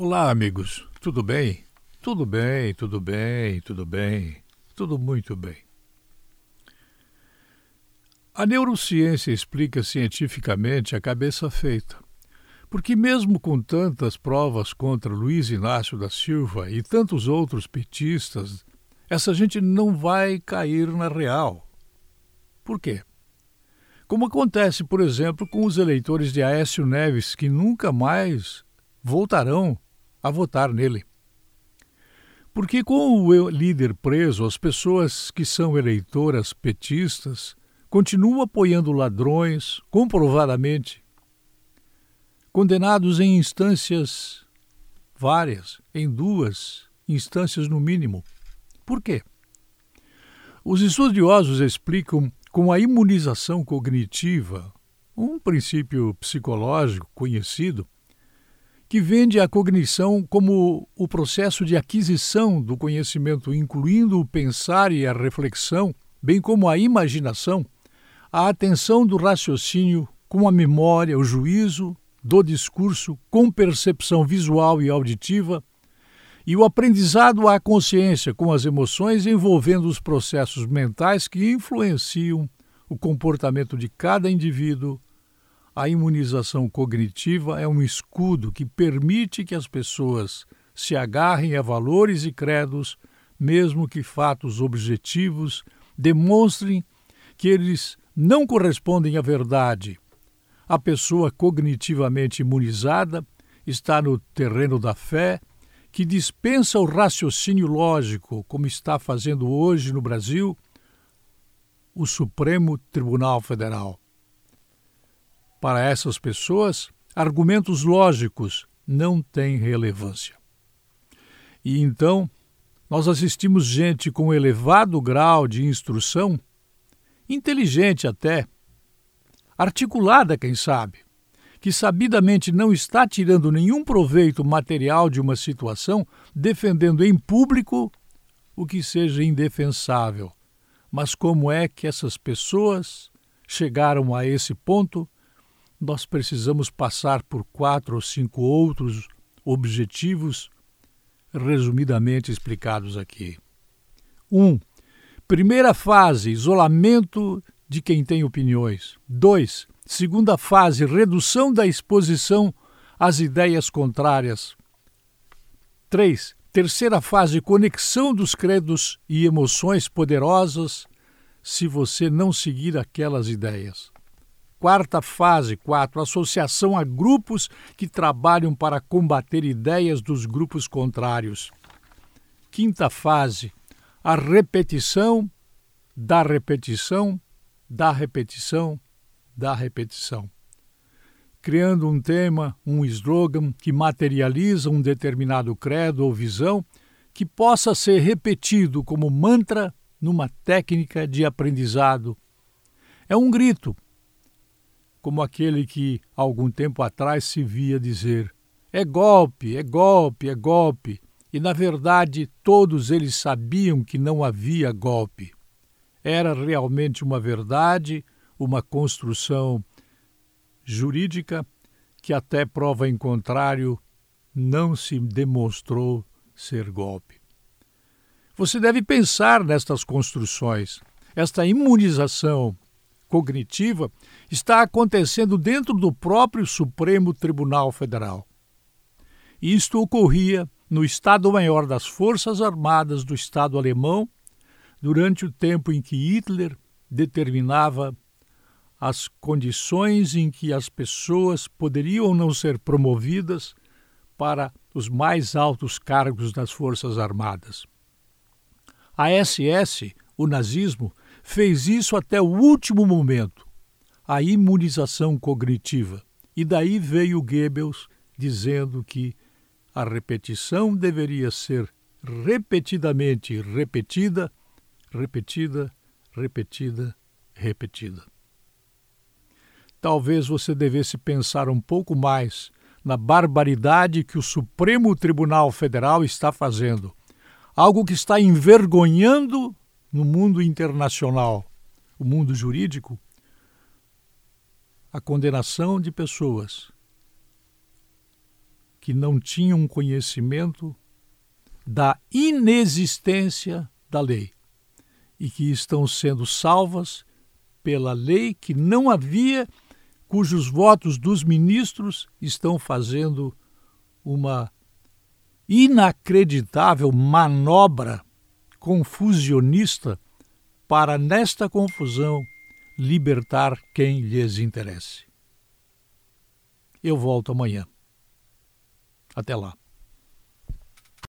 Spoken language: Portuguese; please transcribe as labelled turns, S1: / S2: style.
S1: Olá, amigos. Tudo bem? Tudo bem, tudo bem, tudo bem, tudo muito bem. A neurociência explica cientificamente a cabeça feita. Porque, mesmo com tantas provas contra Luiz Inácio da Silva e tantos outros petistas, essa gente não vai cair na real. Por quê? Como acontece, por exemplo, com os eleitores de Aécio Neves, que nunca mais voltarão a votar nele. Porque, com o líder preso, as pessoas que são eleitoras petistas continuam apoiando ladrões, comprovadamente, condenados em instâncias várias, em duas instâncias no mínimo. Por quê? Os estudiosos explicam com a imunização cognitiva, um princípio psicológico conhecido, que vende a cognição como o processo de aquisição do conhecimento, incluindo o pensar e a reflexão, bem como a imaginação, a atenção do raciocínio com a memória, o juízo do discurso, com percepção visual e auditiva, e o aprendizado à consciência com as emoções envolvendo os processos mentais que influenciam o comportamento de cada indivíduo. A imunização cognitiva é um escudo que permite que as pessoas se agarrem a valores e credos, mesmo que fatos objetivos demonstrem que eles não correspondem à verdade. A pessoa cognitivamente imunizada está no terreno da fé que dispensa o raciocínio lógico, como está fazendo hoje no Brasil o Supremo Tribunal Federal. Para essas pessoas, argumentos lógicos não têm relevância. E então, nós assistimos gente com elevado grau de instrução, inteligente até, articulada, quem sabe, que sabidamente não está tirando nenhum proveito material de uma situação, defendendo em público o que seja indefensável. Mas como é que essas pessoas chegaram a esse ponto? Nós precisamos passar por quatro ou cinco outros objetivos resumidamente explicados aqui. 1. Um, primeira fase: isolamento de quem tem opiniões. 2 Segunda fase, redução da exposição às ideias contrárias. 3. Terceira fase, conexão dos credos e emoções poderosas se você não seguir aquelas ideias. Quarta fase, 4. Associação a grupos que trabalham para combater ideias dos grupos contrários. Quinta fase, a repetição da repetição da repetição da repetição. Criando um tema, um slogan que materializa um determinado credo ou visão que possa ser repetido como mantra numa técnica de aprendizado. É um grito, como aquele que algum tempo atrás se via dizer: é golpe, é golpe, é golpe. E na verdade todos eles sabiam que não havia golpe. Era realmente uma verdade uma construção jurídica que, até prova em contrário, não se demonstrou ser golpe. Você deve pensar nestas construções. Esta imunização cognitiva está acontecendo dentro do próprio Supremo Tribunal Federal. Isto ocorria no Estado-Maior das Forças Armadas do Estado alemão durante o tempo em que Hitler determinava as condições em que as pessoas poderiam ou não ser promovidas para os mais altos cargos das Forças Armadas. A SS, o nazismo, fez isso até o último momento, a imunização cognitiva. E daí veio Goebbels dizendo que a repetição deveria ser repetidamente repetida, repetida, repetida, repetida talvez você devesse pensar um pouco mais na barbaridade que o Supremo Tribunal Federal está fazendo. Algo que está envergonhando no mundo internacional, o mundo jurídico, a condenação de pessoas que não tinham conhecimento da inexistência da lei e que estão sendo salvas pela lei que não havia, cujos votos dos ministros estão fazendo uma inacreditável manobra confusionista para, nesta confusão, libertar quem lhes interesse. Eu volto amanhã. Até lá.